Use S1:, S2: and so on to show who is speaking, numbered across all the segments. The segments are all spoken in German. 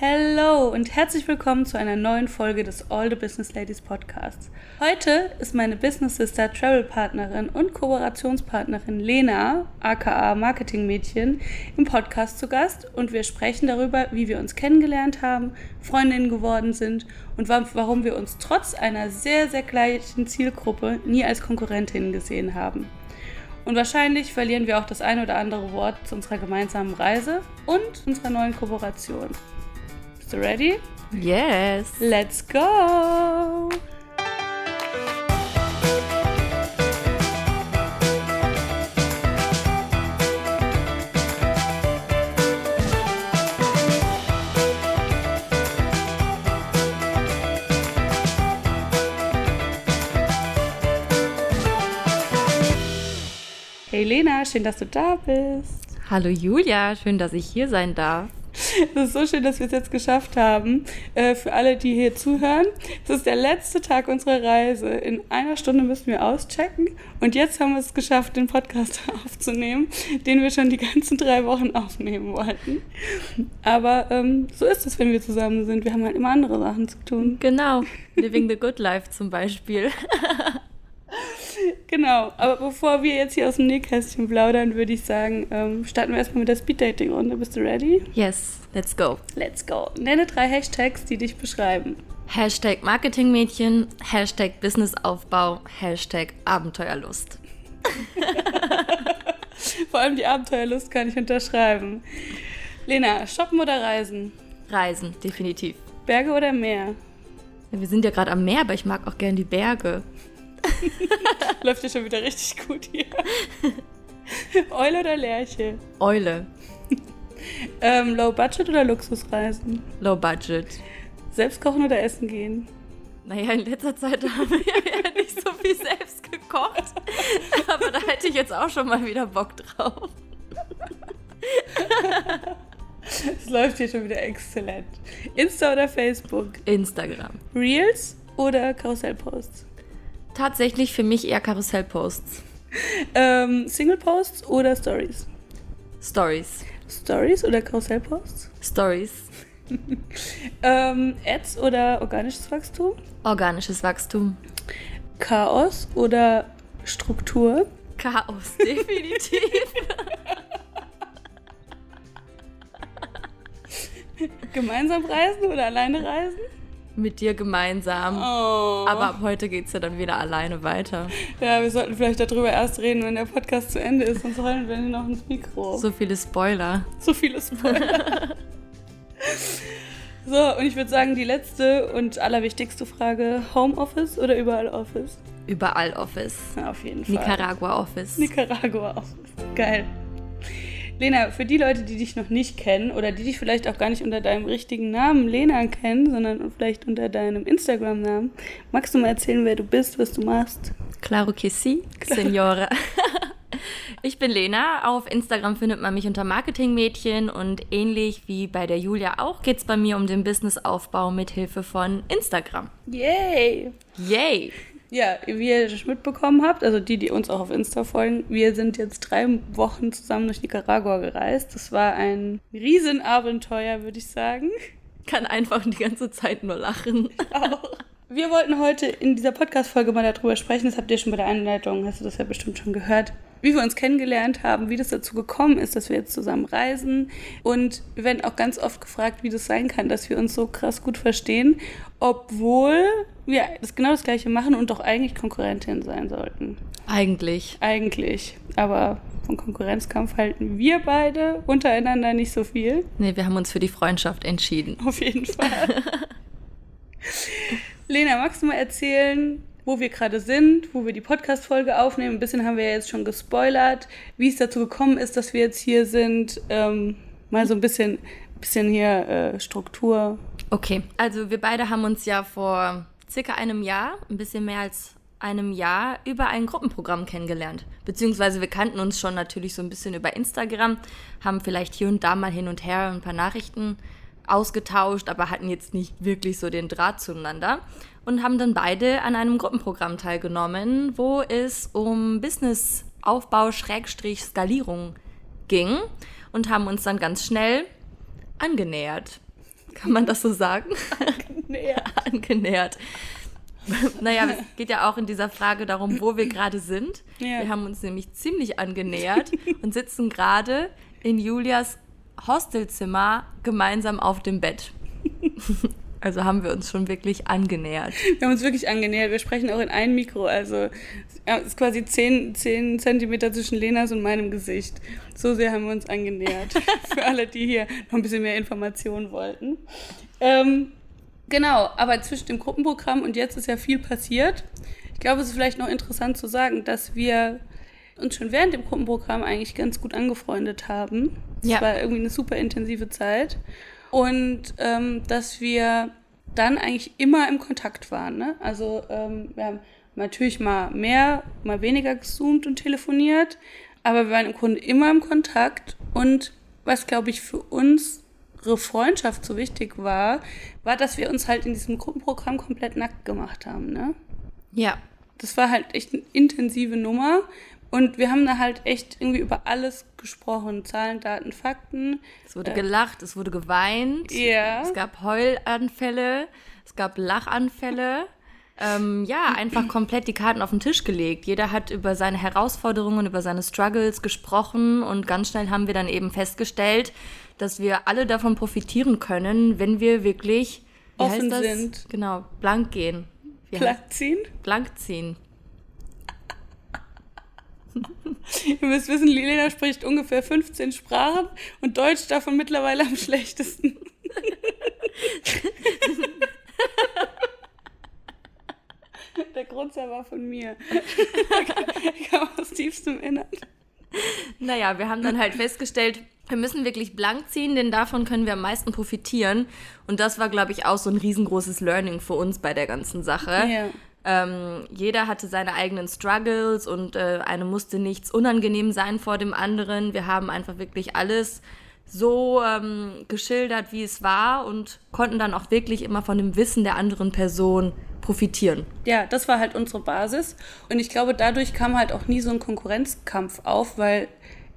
S1: Hello und herzlich willkommen zu einer neuen Folge des All the Business Ladies Podcasts. Heute ist meine Business Sister, Travel Partnerin und Kooperationspartnerin Lena, aka Marketing Mädchen, im Podcast zu Gast und wir sprechen darüber, wie wir uns kennengelernt haben, Freundinnen geworden sind und warum wir uns trotz einer sehr, sehr gleichen Zielgruppe nie als Konkurrentinnen gesehen haben. Und wahrscheinlich verlieren wir auch das ein oder andere Wort zu unserer gemeinsamen Reise und unserer neuen Kooperation. Bist du ready?
S2: Yes.
S1: Let's go! Hey Lena, schön, dass du da bist.
S2: Hallo Julia, schön, dass ich hier sein darf.
S1: Es ist so schön, dass wir es jetzt geschafft haben. Äh, für alle, die hier zuhören, es ist der letzte Tag unserer Reise. In einer Stunde müssen wir auschecken. Und jetzt haben wir es geschafft, den Podcast aufzunehmen, den wir schon die ganzen drei Wochen aufnehmen wollten. Aber ähm, so ist es, wenn wir zusammen sind. Wir haben halt immer andere Sachen zu tun.
S2: Genau. Living the Good Life zum Beispiel.
S1: Genau, aber bevor wir jetzt hier aus dem Nähkästchen plaudern, würde ich sagen, ähm, starten wir erstmal mit der Speed-Dating-Runde. Bist du ready?
S2: Yes, let's go.
S1: Let's go. Nenne drei Hashtags, die dich beschreiben.
S2: Hashtag Marketingmädchen, Hashtag Businessaufbau, Hashtag Abenteuerlust.
S1: Vor allem die Abenteuerlust kann ich unterschreiben. Lena, shoppen oder reisen?
S2: Reisen, definitiv.
S1: Berge oder Meer?
S2: Ja, wir sind ja gerade am Meer, aber ich mag auch gern die Berge.
S1: Läuft ja schon wieder richtig gut hier. Eule oder Lerche?
S2: Eule.
S1: Ähm, Low Budget oder Luxusreisen?
S2: Low Budget.
S1: Selbst kochen oder essen gehen?
S2: Naja, in letzter Zeit haben wir ja nicht so viel selbst gekocht. Aber da hätte ich jetzt auch schon mal wieder Bock drauf.
S1: Es läuft hier schon wieder exzellent. Insta oder Facebook?
S2: Instagram.
S1: Reels oder Karussellposts?
S2: Tatsächlich für mich eher Karussellposts.
S1: Ähm, Single-Posts oder Stories?
S2: Stories.
S1: Stories oder Karussellposts?
S2: Stories.
S1: ähm, Ads oder organisches Wachstum?
S2: Organisches Wachstum.
S1: Chaos oder Struktur?
S2: Chaos, definitiv.
S1: Gemeinsam reisen oder alleine reisen?
S2: Mit dir gemeinsam.
S1: Oh.
S2: Aber ab heute geht es ja dann wieder alleine weiter.
S1: Ja, wir sollten vielleicht darüber erst reden, wenn der Podcast zu Ende ist, sonst rollen wir noch ins Mikro.
S2: So viele Spoiler.
S1: So viele Spoiler. so, und ich würde sagen, die letzte und allerwichtigste Frage: Homeoffice oder überall Office?
S2: Überall Office.
S1: Ja, auf jeden Fall.
S2: Nicaragua Office.
S1: Nicaragua Office. Geil. Lena, für die Leute, die dich noch nicht kennen oder die dich vielleicht auch gar nicht unter deinem richtigen Namen Lena kennen, sondern vielleicht unter deinem Instagram-Namen, magst du mal erzählen, wer du bist, was du machst?
S2: Claro que sí, Signore. Ich bin Lena. Auf Instagram findet man mich unter Marketingmädchen und ähnlich wie bei der Julia auch geht es bei mir um den Businessaufbau mit Hilfe von Instagram.
S1: Yay!
S2: Yay!
S1: Ja, wie ihr schon mitbekommen habt, also die, die uns auch auf Insta folgen, wir sind jetzt drei Wochen zusammen durch Nicaragua gereist. Das war ein Riesenabenteuer, würde ich sagen.
S2: Kann einfach die ganze Zeit nur lachen.
S1: Auch. Wir wollten heute in dieser Podcast-Folge mal darüber sprechen, das habt ihr schon bei der Einleitung, hast du das ja bestimmt schon gehört, wie wir uns kennengelernt haben, wie das dazu gekommen ist, dass wir jetzt zusammen reisen. Und wir werden auch ganz oft gefragt, wie das sein kann, dass wir uns so krass gut verstehen, obwohl wir das genau das Gleiche machen und doch eigentlich Konkurrentin sein sollten.
S2: Eigentlich.
S1: Eigentlich. Aber von Konkurrenzkampf halten wir beide untereinander nicht so viel.
S2: Nee, wir haben uns für die Freundschaft entschieden.
S1: Auf jeden Fall. Lena, magst du mal erzählen, wo wir gerade sind, wo wir die Podcast-Folge aufnehmen? Ein bisschen haben wir ja jetzt schon gespoilert, wie es dazu gekommen ist, dass wir jetzt hier sind. Ähm, mal so ein bisschen, bisschen hier äh, Struktur.
S2: Okay, also wir beide haben uns ja vor circa einem Jahr, ein bisschen mehr als einem Jahr, über ein Gruppenprogramm kennengelernt. Beziehungsweise wir kannten uns schon natürlich so ein bisschen über Instagram, haben vielleicht hier und da mal hin und her ein paar Nachrichten ausgetauscht, aber hatten jetzt nicht wirklich so den Draht zueinander und haben dann beide an einem Gruppenprogramm teilgenommen, wo es um Businessaufbau Schrägstrich Skalierung ging und haben uns dann ganz schnell angenähert. Kann man das so sagen? Angenähert. Angenähert. naja, es geht ja auch in dieser Frage darum, wo wir gerade sind. Ja. Wir haben uns nämlich ziemlich angenähert und sitzen gerade in Julias Hostelzimmer gemeinsam auf dem Bett. Also haben wir uns schon wirklich angenähert.
S1: Wir haben uns wirklich angenähert. Wir sprechen auch in ein Mikro. Also es ist quasi 10, 10 Zentimeter zwischen Lenas und meinem Gesicht. So sehr haben wir uns angenähert. Für alle, die hier noch ein bisschen mehr Informationen wollten. Ähm, genau, aber zwischen dem Gruppenprogramm und jetzt ist ja viel passiert. Ich glaube, es ist vielleicht noch interessant zu sagen, dass wir uns schon während dem Gruppenprogramm eigentlich ganz gut angefreundet haben. Es ja. war irgendwie eine super intensive Zeit. Und ähm, dass wir dann eigentlich immer im Kontakt waren. Ne? Also ähm, wir haben natürlich mal mehr, mal weniger gezoomt und telefoniert, aber wir waren im Grunde immer im Kontakt. Und was, glaube ich, für unsere Freundschaft so wichtig war, war, dass wir uns halt in diesem Gruppenprogramm komplett nackt gemacht haben. Ne?
S2: Ja.
S1: Das war halt echt eine intensive Nummer. Und wir haben da halt echt irgendwie über alles gesprochen. Zahlen, Daten, Fakten.
S2: Es wurde äh, gelacht, es wurde geweint.
S1: Ja.
S2: Es gab Heulanfälle, es gab Lachanfälle. Ähm, ja, einfach komplett die Karten auf den Tisch gelegt. Jeder hat über seine Herausforderungen, über seine Struggles gesprochen und ganz schnell haben wir dann eben festgestellt, dass wir alle davon profitieren können, wenn wir wirklich
S1: offen sind.
S2: Genau, blank gehen.
S1: Wie blank ziehen?
S2: Blank ziehen.
S1: Ihr müsst wissen, Lilena spricht ungefähr 15 Sprachen und Deutsch davon mittlerweile am schlechtesten. Der Grundsatz war von mir. Ich kam aus tiefstem Innern.
S2: Naja, wir haben dann halt festgestellt, wir müssen wirklich blank ziehen, denn davon können wir am meisten profitieren. Und das war, glaube ich, auch so ein riesengroßes Learning für uns bei der ganzen Sache. Ja. Ähm, jeder hatte seine eigenen Struggles und äh, eine musste nichts unangenehm sein vor dem anderen. Wir haben einfach wirklich alles so ähm, geschildert, wie es war und konnten dann auch wirklich immer von dem Wissen der anderen Person profitieren.
S1: Ja, das war halt unsere Basis. Und ich glaube, dadurch kam halt auch nie so ein Konkurrenzkampf auf, weil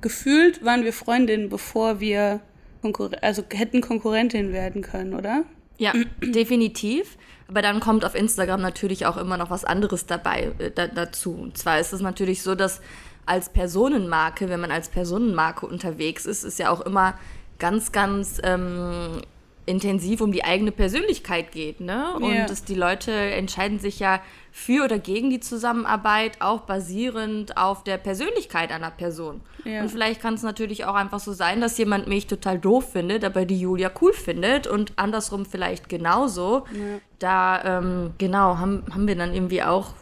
S1: gefühlt waren wir Freundinnen, bevor wir Konkur also hätten Konkurrentin werden können, oder?
S2: Ja, definitiv. Aber dann kommt auf Instagram natürlich auch immer noch was anderes dabei äh, da, dazu. Und zwar ist es natürlich so, dass als Personenmarke, wenn man als Personenmarke unterwegs ist, ist ja auch immer ganz, ganz ähm, intensiv um die eigene Persönlichkeit geht. Ne? Und yeah. dass die Leute entscheiden sich ja für oder gegen die Zusammenarbeit, auch basierend auf der Persönlichkeit einer Person. Yeah. Und vielleicht kann es natürlich auch einfach so sein, dass jemand mich total doof findet, aber die Julia cool findet und andersrum vielleicht genauso. Yeah. Da, ähm, genau, haben, haben wir dann irgendwie auch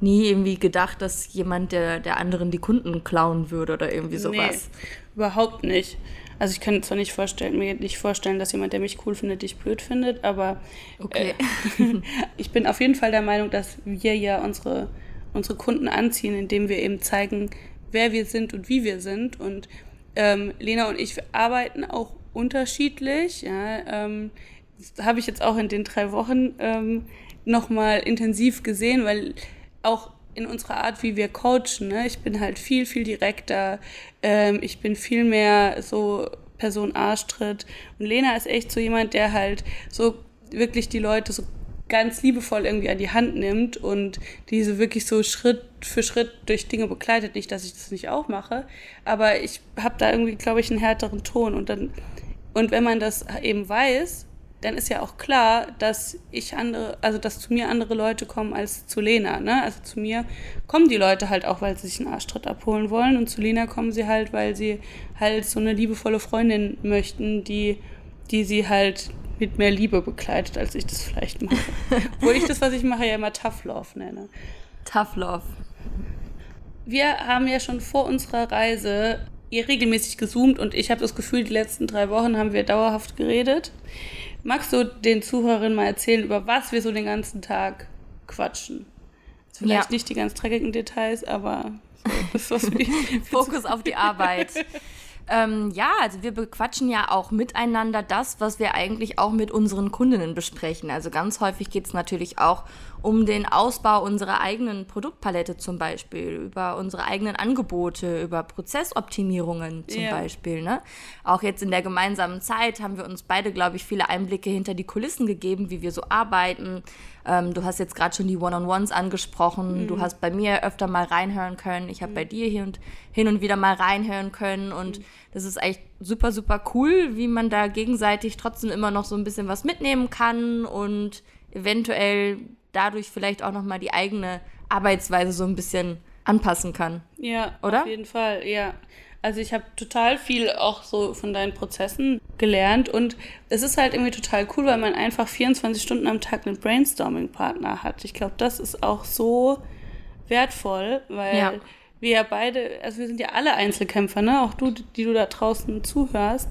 S2: nie irgendwie gedacht, dass jemand der, der anderen die Kunden klauen würde oder irgendwie sowas.
S1: Nee, überhaupt nicht. Also ich kann zwar nicht vorstellen, mir nicht vorstellen, dass jemand, der mich cool findet, dich blöd findet, aber
S2: okay.
S1: äh, ich bin auf jeden Fall der Meinung, dass wir ja unsere, unsere Kunden anziehen, indem wir eben zeigen, wer wir sind und wie wir sind. Und ähm, Lena und ich arbeiten auch unterschiedlich. Ja, ähm, das habe ich jetzt auch in den drei Wochen ähm, nochmal intensiv gesehen, weil auch in unserer Art, wie wir coachen. Ne? Ich bin halt viel, viel direkter. Ähm, ich bin viel mehr so Person Arschtritt. Und Lena ist echt so jemand, der halt so wirklich die Leute so ganz liebevoll irgendwie an die Hand nimmt und diese wirklich so Schritt für Schritt durch Dinge begleitet. Nicht, dass ich das nicht auch mache, aber ich habe da irgendwie, glaube ich, einen härteren Ton. Und dann, und wenn man das eben weiß, dann ist ja auch klar, dass ich andere, also dass zu mir andere Leute kommen als zu Lena. Ne? Also zu mir kommen die Leute halt auch, weil sie sich einen Arschtritt abholen wollen und zu Lena kommen sie halt, weil sie halt so eine liebevolle Freundin möchten, die, die sie halt mit mehr Liebe begleitet, als ich das vielleicht mache. Wo ich das, was ich mache, ja immer Tough Love nenne.
S2: Tough Love.
S1: Wir haben ja schon vor unserer Reise regelmäßig gezoomt und ich habe das Gefühl, die letzten drei Wochen haben wir dauerhaft geredet. Magst du den Zuhörerinnen mal erzählen, über was wir so den ganzen Tag quatschen? Vielleicht ja. nicht die ganz dreckigen Details, aber
S2: so, das was Fokus auf die Arbeit. Ähm, ja, also wir bequatschen ja auch miteinander das, was wir eigentlich auch mit unseren Kundinnen besprechen. Also ganz häufig geht es natürlich auch um den Ausbau unserer eigenen Produktpalette zum Beispiel, über unsere eigenen Angebote, über Prozessoptimierungen zum yeah. Beispiel. Ne? Auch jetzt in der gemeinsamen Zeit haben wir uns beide, glaube ich, viele Einblicke hinter die Kulissen gegeben, wie wir so arbeiten. Ähm, du hast jetzt gerade schon die One-on-Ones angesprochen. Mhm. Du hast bei mir öfter mal reinhören können. Ich habe mhm. bei dir hier und hin und wieder mal reinhören können. Und mhm. das ist echt super, super cool, wie man da gegenseitig trotzdem immer noch so ein bisschen was mitnehmen kann und eventuell dadurch vielleicht auch nochmal die eigene Arbeitsweise so ein bisschen anpassen kann.
S1: Ja, oder? Auf jeden Fall, ja. Also ich habe total viel auch so von deinen Prozessen gelernt und es ist halt irgendwie total cool, weil man einfach 24 Stunden am Tag einen Brainstorming-Partner hat. Ich glaube, das ist auch so wertvoll, weil ja. wir ja beide, also wir sind ja alle Einzelkämpfer, ne? Auch du, die du da draußen zuhörst.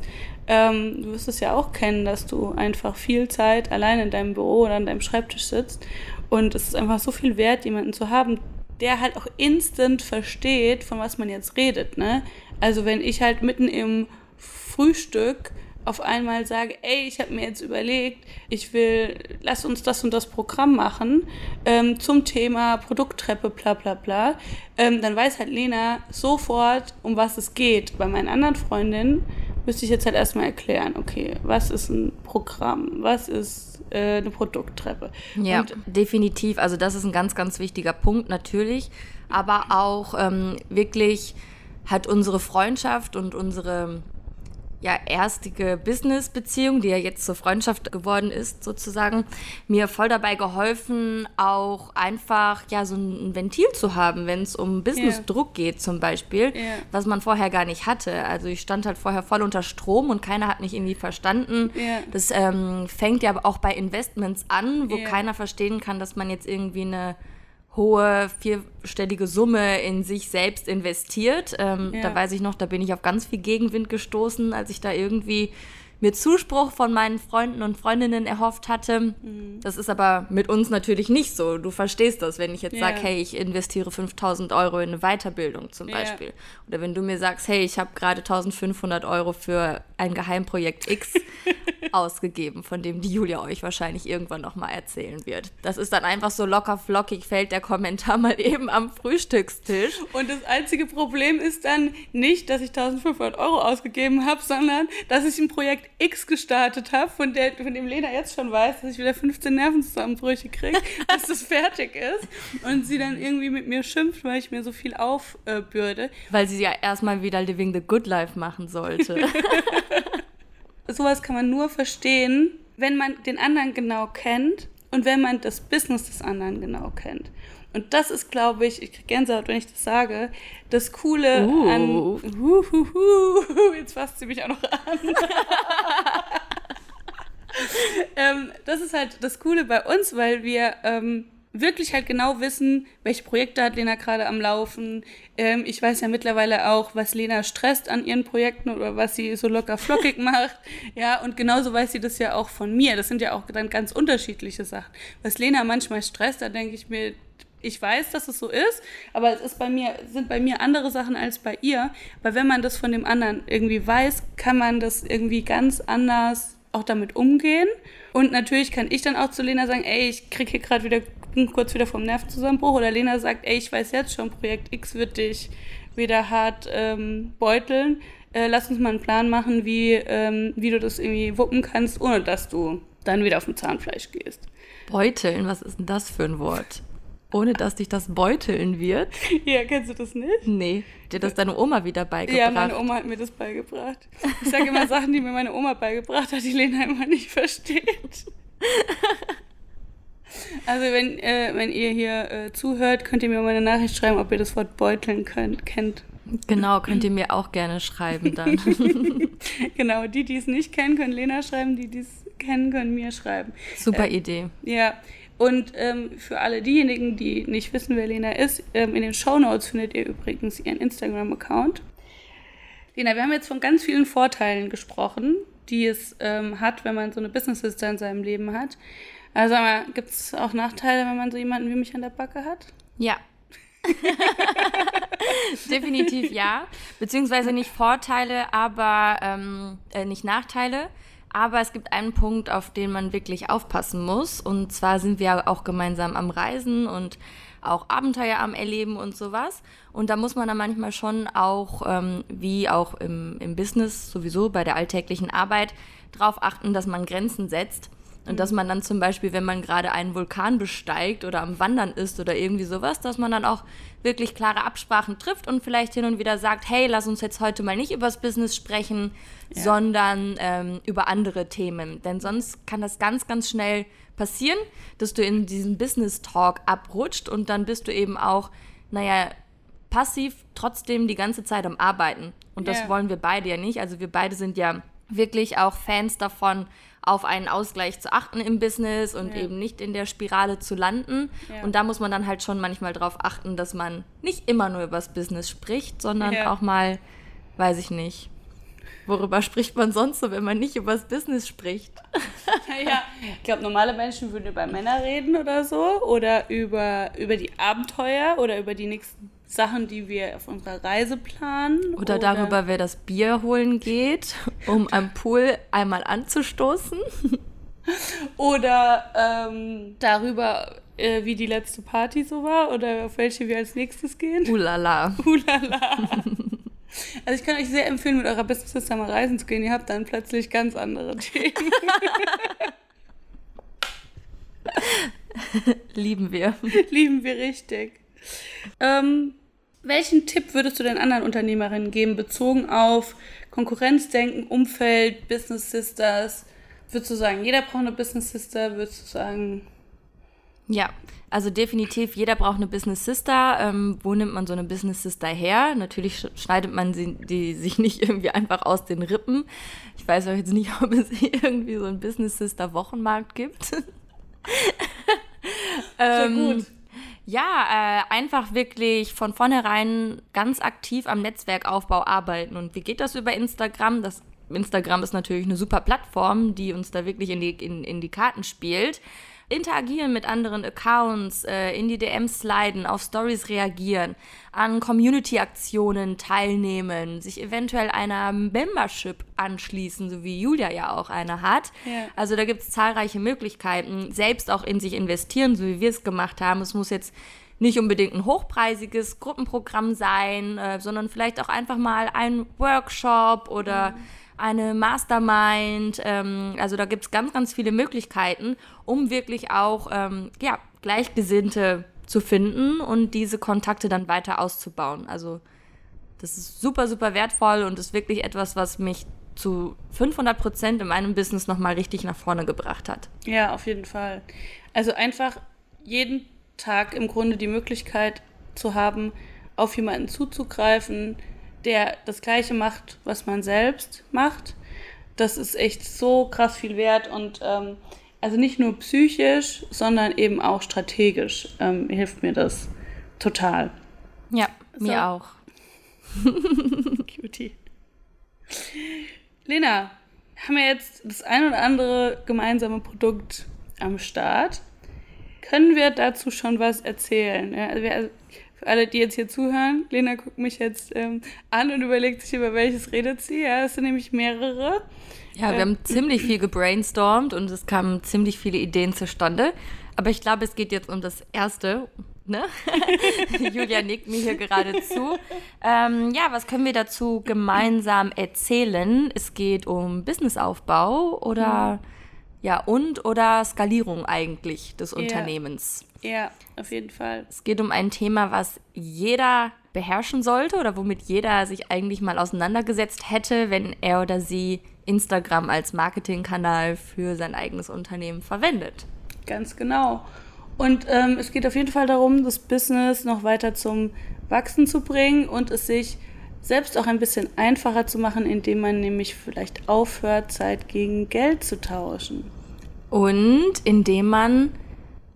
S1: Ähm, du wirst es ja auch kennen, dass du einfach viel Zeit allein in deinem Büro oder an deinem Schreibtisch sitzt. Und es ist einfach so viel wert, jemanden zu haben, der halt auch instant versteht, von was man jetzt redet. Ne? Also wenn ich halt mitten im Frühstück auf einmal sage, ey, ich habe mir jetzt überlegt, ich will, lass uns das und das Programm machen ähm, zum Thema Produkttreppe, bla bla bla, ähm, dann weiß halt Lena sofort, um was es geht. Bei meinen anderen Freundinnen müsste ich jetzt halt erstmal erklären, okay, was ist ein Programm, was ist äh, eine Produkttreppe.
S2: Ja, Und, definitiv. Also das ist ein ganz, ganz wichtiger Punkt natürlich, aber auch ähm, wirklich hat unsere Freundschaft und unsere ja, erstige Business-Beziehung, die ja jetzt zur Freundschaft geworden ist, sozusagen, mir voll dabei geholfen, auch einfach ja so ein Ventil zu haben, wenn es um Business-Druck yeah. geht zum Beispiel, yeah. was man vorher gar nicht hatte. Also ich stand halt vorher voll unter Strom und keiner hat mich irgendwie verstanden. Yeah. Das ähm, fängt ja aber auch bei Investments an, wo keiner verstehen kann, dass man jetzt irgendwie eine hohe vierstellige Summe in sich selbst investiert. Ähm, ja. Da weiß ich noch, da bin ich auf ganz viel Gegenwind gestoßen, als ich da irgendwie mir Zuspruch von meinen Freunden und Freundinnen erhofft hatte. Mhm. Das ist aber mit uns natürlich nicht so. Du verstehst das, wenn ich jetzt ja. sage, hey, ich investiere 5000 Euro in eine Weiterbildung zum Beispiel. Ja. Oder wenn du mir sagst, hey, ich habe gerade 1500 Euro für ein Geheimprojekt X ausgegeben, von dem die Julia euch wahrscheinlich irgendwann nochmal erzählen wird. Das ist dann einfach so locker flockig, fällt der Kommentar mal eben am Frühstückstisch.
S1: Und das einzige Problem ist dann nicht, dass ich 1500 Euro ausgegeben habe, sondern dass ich ein Projekt X gestartet habe, von, von dem Lena jetzt schon weiß, dass ich wieder 15 Nervenzusammenbrüche kriege, bis das fertig ist. Und sie dann irgendwie mit mir schimpft, weil ich mir so viel aufbürde.
S2: Weil sie ja erstmal wieder Living the Good Life machen sollte.
S1: Sowas kann man nur verstehen, wenn man den anderen genau kennt und wenn man das Business des anderen genau kennt. Und das ist, glaube ich, ich kriege Gänsehaut, wenn ich das sage, das Coole uh. an. Uh, uh, uh, jetzt fasst sie mich auch noch an. ähm, das ist halt das Coole bei uns, weil wir ähm, wirklich halt genau wissen, welche Projekte hat Lena gerade am Laufen. Ähm, ich weiß ja mittlerweile auch, was Lena stresst an ihren Projekten oder was sie so locker flockig macht. Ja, und genauso weiß sie das ja auch von mir. Das sind ja auch dann ganz unterschiedliche Sachen. Was Lena manchmal stresst, da denke ich mir, ich weiß, dass es so ist, aber es ist bei mir, sind bei mir andere Sachen als bei ihr. Weil wenn man das von dem anderen irgendwie weiß, kann man das irgendwie ganz anders auch damit umgehen. Und natürlich kann ich dann auch zu Lena sagen, ey, ich krieg hier gerade wieder kurz wieder vom Nervenzusammenbruch. Oder Lena sagt, ey, ich weiß jetzt schon, Projekt X wird dich wieder hart ähm, beuteln. Äh, lass uns mal einen Plan machen, wie, ähm, wie du das irgendwie wuppen kannst, ohne dass du dann wieder auf dem Zahnfleisch gehst.
S2: Beuteln, was ist denn das für ein Wort? Ohne dass dich das beuteln wird?
S1: Ja, kennst du das nicht?
S2: Nee. Dir das deine Oma wieder beigebracht?
S1: Ja, meine Oma hat mir das beigebracht. Ich sage immer Sachen, die mir meine Oma beigebracht hat, die Lena immer nicht versteht. Also wenn, äh, wenn ihr hier äh, zuhört, könnt ihr mir mal eine Nachricht schreiben, ob ihr das Wort beuteln könnt, kennt.
S2: Genau, könnt ihr mir auch gerne schreiben dann.
S1: genau, die, die es nicht kennen, können Lena schreiben, die, die es kennen, können mir schreiben.
S2: Super äh, Idee.
S1: Ja, und ähm, für alle diejenigen, die nicht wissen, wer Lena ist, ähm, in den Show Notes findet ihr übrigens ihren Instagram-Account. Lena, wir haben jetzt von ganz vielen Vorteilen gesprochen, die es ähm, hat, wenn man so eine Business Sister in seinem Leben hat. Also gibt es auch Nachteile, wenn man so jemanden wie mich an der Backe hat?
S2: Ja, Definitiv ja. Beziehungsweise nicht Vorteile, aber ähm, äh, nicht Nachteile. Aber es gibt einen Punkt, auf den man wirklich aufpassen muss. Und zwar sind wir auch gemeinsam am Reisen und auch Abenteuer am Erleben und sowas. Und da muss man dann manchmal schon auch, ähm, wie auch im, im Business sowieso bei der alltäglichen Arbeit, darauf achten, dass man Grenzen setzt. Und dass man dann zum Beispiel, wenn man gerade einen Vulkan besteigt oder am Wandern ist oder irgendwie sowas, dass man dann auch wirklich klare Absprachen trifft und vielleicht hin und wieder sagt, hey, lass uns jetzt heute mal nicht übers Business sprechen, ja. sondern ähm, über andere Themen. Denn sonst kann das ganz, ganz schnell passieren, dass du in diesen Business Talk abrutscht und dann bist du eben auch, naja, passiv trotzdem die ganze Zeit am Arbeiten. Und das yeah. wollen wir beide ja nicht. Also wir beide sind ja wirklich auch Fans davon, auf einen Ausgleich zu achten im Business und ja. eben nicht in der Spirale zu landen. Ja. Und da muss man dann halt schon manchmal darauf achten, dass man nicht immer nur über das Business spricht, sondern ja. auch mal, weiß ich nicht, worüber spricht man sonst so, wenn man nicht über das Business spricht?
S1: ja, ich glaube, normale Menschen würden über Männer reden oder so oder über, über die Abenteuer oder über die nächsten Sachen, die wir auf unserer Reise planen.
S2: Oder, oder darüber, wer das Bier holen geht, um am Pool einmal anzustoßen.
S1: oder ähm, darüber, äh, wie die letzte Party so war oder auf welche wir als nächstes gehen.
S2: Ulala.
S1: Ulala. Also ich kann euch sehr empfehlen, mit eurer Business Sister mal reisen zu gehen. Ihr habt dann plötzlich ganz andere Themen.
S2: Lieben wir.
S1: Lieben wir richtig. Ähm, welchen Tipp würdest du den anderen Unternehmerinnen geben, bezogen auf Konkurrenzdenken, Umfeld, Business Sisters? Würdest du sagen, jeder braucht eine Business Sister? Würdest du sagen,
S2: ja, also definitiv, jeder braucht eine Business Sister. Ähm, wo nimmt man so eine Business Sister her? Natürlich schneidet man sie, die sich nicht irgendwie einfach aus den Rippen. Ich weiß auch jetzt nicht, ob es irgendwie so einen Business Sister Wochenmarkt gibt.
S1: Sehr ähm, gut.
S2: Ja, äh, einfach wirklich von vornherein ganz aktiv am Netzwerkaufbau arbeiten. Und wie geht das über Instagram? Das Instagram ist natürlich eine super Plattform, die uns da wirklich in die, in, in die Karten spielt interagieren mit anderen Accounts, äh, in die DMs sliden, auf Stories reagieren, an Community-Aktionen teilnehmen, sich eventuell einer Membership anschließen, so wie Julia ja auch eine hat. Ja. Also da gibt es zahlreiche Möglichkeiten, selbst auch in sich investieren, so wie wir es gemacht haben. Es muss jetzt nicht unbedingt ein hochpreisiges Gruppenprogramm sein, äh, sondern vielleicht auch einfach mal ein Workshop oder mhm eine Mastermind. Ähm, also da gibt es ganz, ganz viele Möglichkeiten, um wirklich auch ähm, ja, Gleichgesinnte zu finden und diese Kontakte dann weiter auszubauen. Also das ist super, super wertvoll und ist wirklich etwas, was mich zu 500 Prozent in meinem Business nochmal richtig nach vorne gebracht hat.
S1: Ja, auf jeden Fall. Also einfach jeden Tag im Grunde die Möglichkeit zu haben, auf jemanden zuzugreifen, der das Gleiche macht, was man selbst macht. Das ist echt so krass viel wert und ähm, also nicht nur psychisch, sondern eben auch strategisch ähm, hilft mir das total.
S2: Ja, so. mir auch.
S1: Cutie. Lena, haben wir jetzt das ein oder andere gemeinsame Produkt am Start? Können wir dazu schon was erzählen? Ja, also wir, für alle, die jetzt hier zuhören, Lena guckt mich jetzt ähm, an und überlegt sich, über welches redet sie. Ja, es sind nämlich mehrere.
S2: Ja, wir ähm, haben ziemlich viel gebrainstormt und es kamen ziemlich viele Ideen zustande. Aber ich glaube, es geht jetzt um das erste. Ne? Julia nickt mir hier gerade zu. Ähm, ja, was können wir dazu gemeinsam erzählen? Es geht um Businessaufbau oder mhm. Ja und oder Skalierung eigentlich des. Unternehmens.
S1: Ja, auf jeden Fall.
S2: Es geht um ein Thema, was jeder beherrschen sollte oder womit jeder sich eigentlich mal auseinandergesetzt hätte, wenn er oder sie Instagram als Marketingkanal für sein eigenes Unternehmen verwendet.
S1: Ganz genau. Und ähm, es geht auf jeden Fall darum, das Business noch weiter zum Wachsen zu bringen und es sich selbst auch ein bisschen einfacher zu machen, indem man nämlich vielleicht aufhört, Zeit gegen Geld zu tauschen.
S2: Und indem man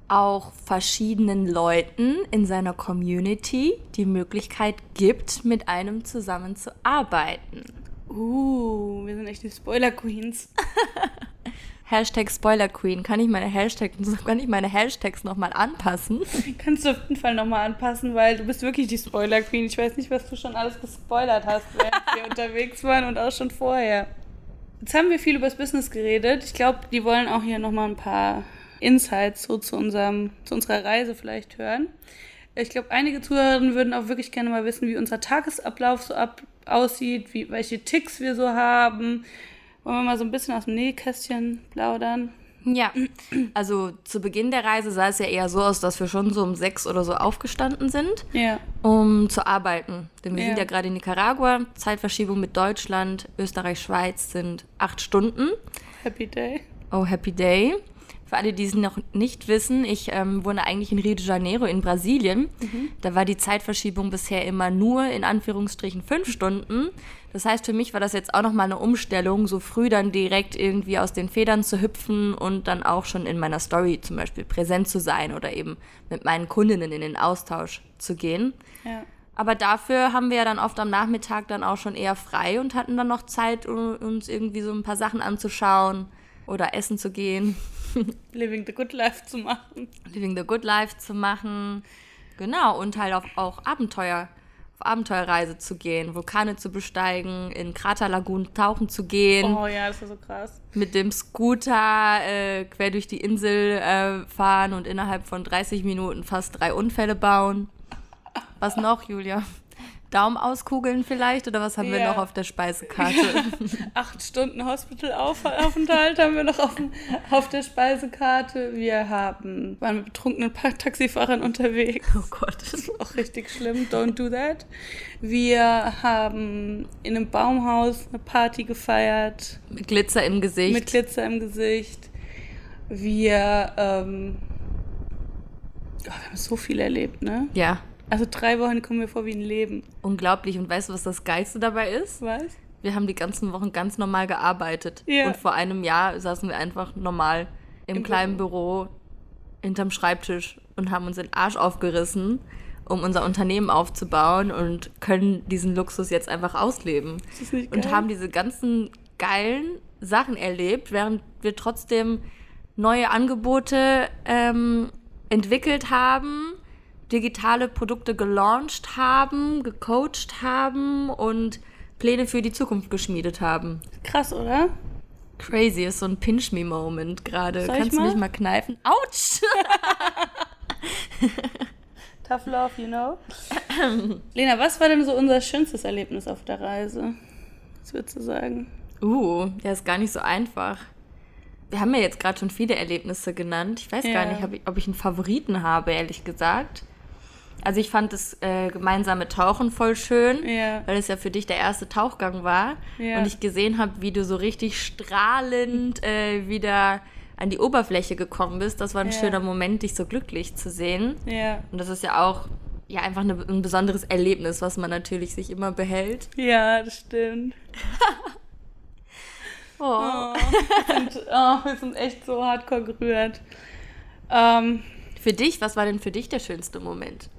S2: auch verschiedenen Leuten in seiner Community die Möglichkeit gibt, mit einem zusammenzuarbeiten.
S1: Uh, wir sind echt die Spoiler Queens.
S2: Hashtag Spoiler Queen. Kann ich meine Hashtags, kann ich meine Hashtags nochmal anpassen?
S1: Kannst du auf jeden Fall nochmal anpassen, weil du bist wirklich die Spoiler Queen. Ich weiß nicht, was du schon alles gespoilert hast, während wir unterwegs waren und auch schon vorher. Jetzt haben wir viel über das Business geredet. Ich glaube, die wollen auch hier nochmal ein paar Insights so zu, unserem, zu unserer Reise vielleicht hören. Ich glaube, einige Zuhörerinnen würden auch wirklich gerne mal wissen, wie unser Tagesablauf so ab aussieht, wie, welche Ticks wir so haben. Wollen wir mal so ein bisschen aus dem Nähkästchen plaudern?
S2: Ja, also zu Beginn der Reise sah es ja eher so aus, dass wir schon so um sechs oder so aufgestanden sind,
S1: Ja.
S2: um zu arbeiten. Denn wir
S1: Ja.
S2: sind ja gerade in Nicaragua. Zeitverschiebung mit Deutschland, Österreich, Schweiz sind acht Stunden.
S1: Happy Day.
S2: Oh, Happy Day. Für alle, die es noch nicht wissen, ich ähm, wohne eigentlich in Rio de Janeiro in Brasilien. Da war die Zeitverschiebung bisher immer nur in Anführungsstrichen fünf Stunden. Das heißt, für mich war das jetzt auch nochmal eine Umstellung, so früh dann direkt irgendwie aus den Federn zu hüpfen und dann auch schon in meiner Story zum Beispiel präsent zu sein oder eben mit meinen Kundinnen in den Austausch zu gehen.
S1: Ja.
S2: Aber dafür haben wir ja dann oft am Nachmittag dann auch schon eher frei und hatten dann noch Zeit, um uns irgendwie so ein paar Sachen anzuschauen oder essen zu gehen,
S1: Living the good life zu machen.
S2: Living the Good Life zu machen. Genau, und halt auf, auch Abenteuer, auf Abenteuerreise zu gehen, Vulkane zu besteigen, in Kraterlagunen tauchen zu gehen,
S1: Oh ja, das war so krass.
S2: mit dem Scooter äh, quer durch die Insel äh, fahren und innerhalb von 30 Minuten fast drei Unfälle bauen. Was noch, Julia? Daumen auskugeln vielleicht oder was haben wir
S1: Ja.
S2: noch auf der Speisekarte?
S1: Acht Stunden Hospitalaufenthalt haben wir noch auf, auf der Speisekarte. Wir haben, waren mit betrunkenen Taxifahrern unterwegs.
S2: Oh Gott.
S1: Das ist auch richtig schlimm. Don't do that. Wir haben in einem Baumhaus eine Party gefeiert
S2: Mit Glitzer im Gesicht.
S1: mit Glitzer im Gesicht. Wir, ähm, oh, wir haben so viel erlebt, ne?
S2: ja,
S1: Also drei Wochen kommen mir vor wie ein Leben.
S2: unglaublich. Und weißt du, was das Geilste dabei ist?
S1: Was?
S2: Wir haben die ganzen Wochen ganz normal gearbeitet.
S1: Ja.
S2: Und vor einem Jahr saßen wir einfach normal im,
S1: Im
S2: kleinen Büro hinterm Schreibtisch und haben uns den Arsch aufgerissen, um unser Unternehmen aufzubauen und können diesen Luxus jetzt einfach ausleben.
S1: Ist das nicht
S2: Und
S1: geil?
S2: haben diese ganzen geilen Sachen erlebt, während wir trotzdem neue Angebote ähm, entwickelt haben, digitale Produkte gelauncht haben, gecoacht haben und Pläne für die Zukunft geschmiedet haben.
S1: Krass, oder?
S2: Crazy ist so ein Pinch-Me-Moment gerade. Kannst du mich mal kneifen? Autsch!
S1: Tough love, you know. Lena, was war denn so unser schönstes Erlebnis auf der Reise? Was würdest du sagen?
S2: Uh, ja, ist gar nicht so einfach. Wir haben ja jetzt gerade schon viele Erlebnisse genannt. Ich weiß gar
S1: Ja.
S2: nicht, ob ich, ob ich einen Favoriten habe, ehrlich gesagt. Also ich fand das äh, gemeinsame Tauchen voll schön,
S1: Ja.
S2: weil es ja für dich der erste Tauchgang war.
S1: Ja.
S2: Und ich gesehen habe, wie du so richtig strahlend äh, wieder an die Oberfläche gekommen bist. Das war ein
S1: Ja.
S2: schöner Moment, dich so glücklich zu sehen.
S1: Ja.
S2: Und das ist ja auch ja, einfach eine, ein besonderes Erlebnis, was man natürlich sich immer behält.
S1: Ja, das stimmt.
S2: Oh.
S1: Oh, wir, sind, oh, wir sind echt so hardcore gerührt. Ähm,
S2: Für dich, was war denn für dich der schönste Moment?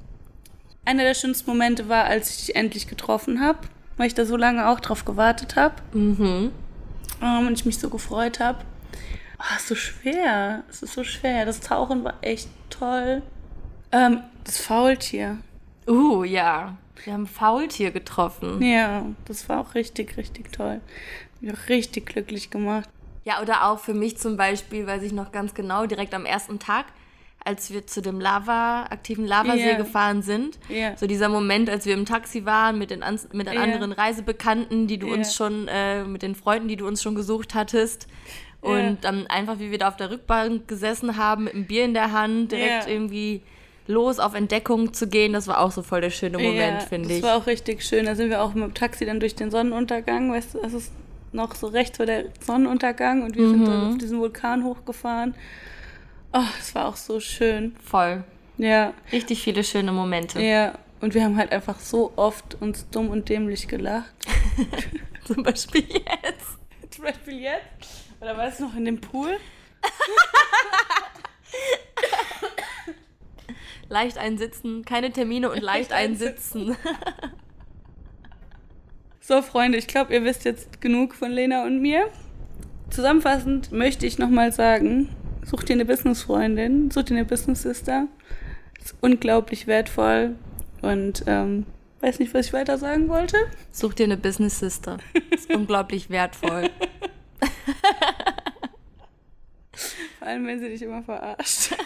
S1: Einer der schönsten Momente war, als ich dich endlich getroffen habe, weil ich da so lange auch drauf gewartet habe
S2: Mhm.
S1: ähm, und ich mich so gefreut habe. Oh, ist so schwer. Es ist so schwer. Das Tauchen war echt toll. Ähm, das Faultier.
S2: Uh, ja. Wir haben Faultier getroffen.
S1: Ja, das war auch richtig, richtig toll. Mich auch richtig glücklich gemacht.
S2: Ja, oder auch für mich zum Beispiel, weiß ich noch ganz genau, direkt am ersten Tag, als wir zu dem Lava, aktiven Lavasee
S1: Ja.
S2: gefahren sind.
S1: Ja.
S2: So dieser Moment, als wir im Taxi waren mit den, ans- mit den
S1: Ja.
S2: anderen Reisebekannten, die du uns schon, äh, mit den Freunden, die du uns schon gesucht hattest. Und dann einfach, wie wir da auf der Rückbank gesessen haben, mit einem Bier in der Hand, direkt irgendwie los auf Entdeckung zu gehen, das war auch so voll der schöne Moment, finde
S1: das
S2: ich.
S1: war auch richtig schön. Da sind wir auch mit dem Taxi dann durch den Sonnenuntergang. Weißt du, das ist noch so rechts vor der Sonnenuntergang und wir sind
S2: Mhm.
S1: dann auf diesen Vulkan hochgefahren. Oh, es war auch so schön.
S2: Voll.
S1: Ja,
S2: Richtig viele schöne Momente.
S1: ja. Und wir haben halt einfach so oft uns dumm und dämlich gelacht.
S2: Zum Beispiel jetzt.
S1: Zum Beispiel jetzt. Oder weißt du noch in dem Pool?
S2: Leicht einsitzen, keine Termine und leicht
S1: Leicht
S2: einsitzen.
S1: So, Freunde, ich glaube, ihr wisst jetzt genug von Lena und mir. zusammenfassend möchte ich nochmal sagen, such dir eine Businessfreundin, such dir eine Business Sister. Ist unglaublich wertvoll und ähm, weiß nicht, was ich weiter sagen wollte.
S2: Such dir eine Business Sister. Ist unglaublich wertvoll.
S1: Vor allem, wenn sie dich immer verarscht.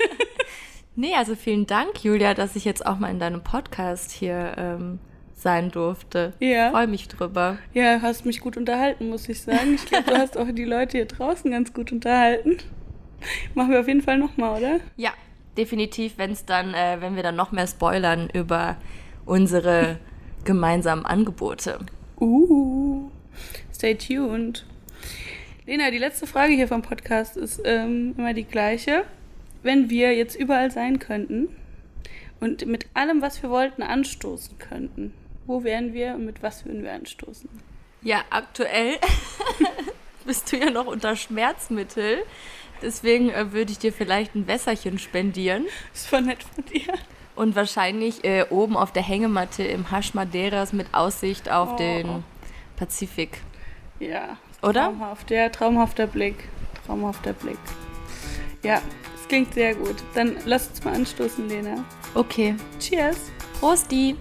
S2: Nee, also vielen Dank, Julia, dass ich jetzt auch mal in deinem Podcast hier ähm, sein durfte.
S1: Ja.
S2: Freue mich drüber.
S1: Ja, hast mich gut unterhalten, muss ich sagen. Ich glaube, du hast auch die Leute hier draußen ganz gut unterhalten. Machen wir auf jeden Fall nochmal, oder?
S2: Ja, definitiv, wenn es dann, äh, wenn wir dann noch mehr spoilern über unsere gemeinsamen Angebote.
S1: Uh, stay tuned. Lena, die letzte Frage hier vom Podcast ist ähm, immer die gleiche. Wenn wir jetzt überall sein könnten und mit allem, was wir wollten, anstoßen könnten, wo wären wir und mit was würden wir anstoßen?
S2: Ja, aktuell bist du ja noch unter Schmerzmittel. Deswegen äh, würde ich dir vielleicht ein Wässerchen spendieren.
S1: Das war nett von dir.
S2: Und wahrscheinlich äh, oben auf der Hängematte im Hasch Madeiras mit Aussicht auf
S1: Oh.
S2: den Pazifik.
S1: Ja.
S2: Oder?
S1: Traumhaft, ja, traumhafter Blick. Traumhafter Blick. Ja, das klingt sehr gut. Dann lass uns mal anstoßen, Lena.
S2: Okay.
S1: Cheers.
S2: Prosti!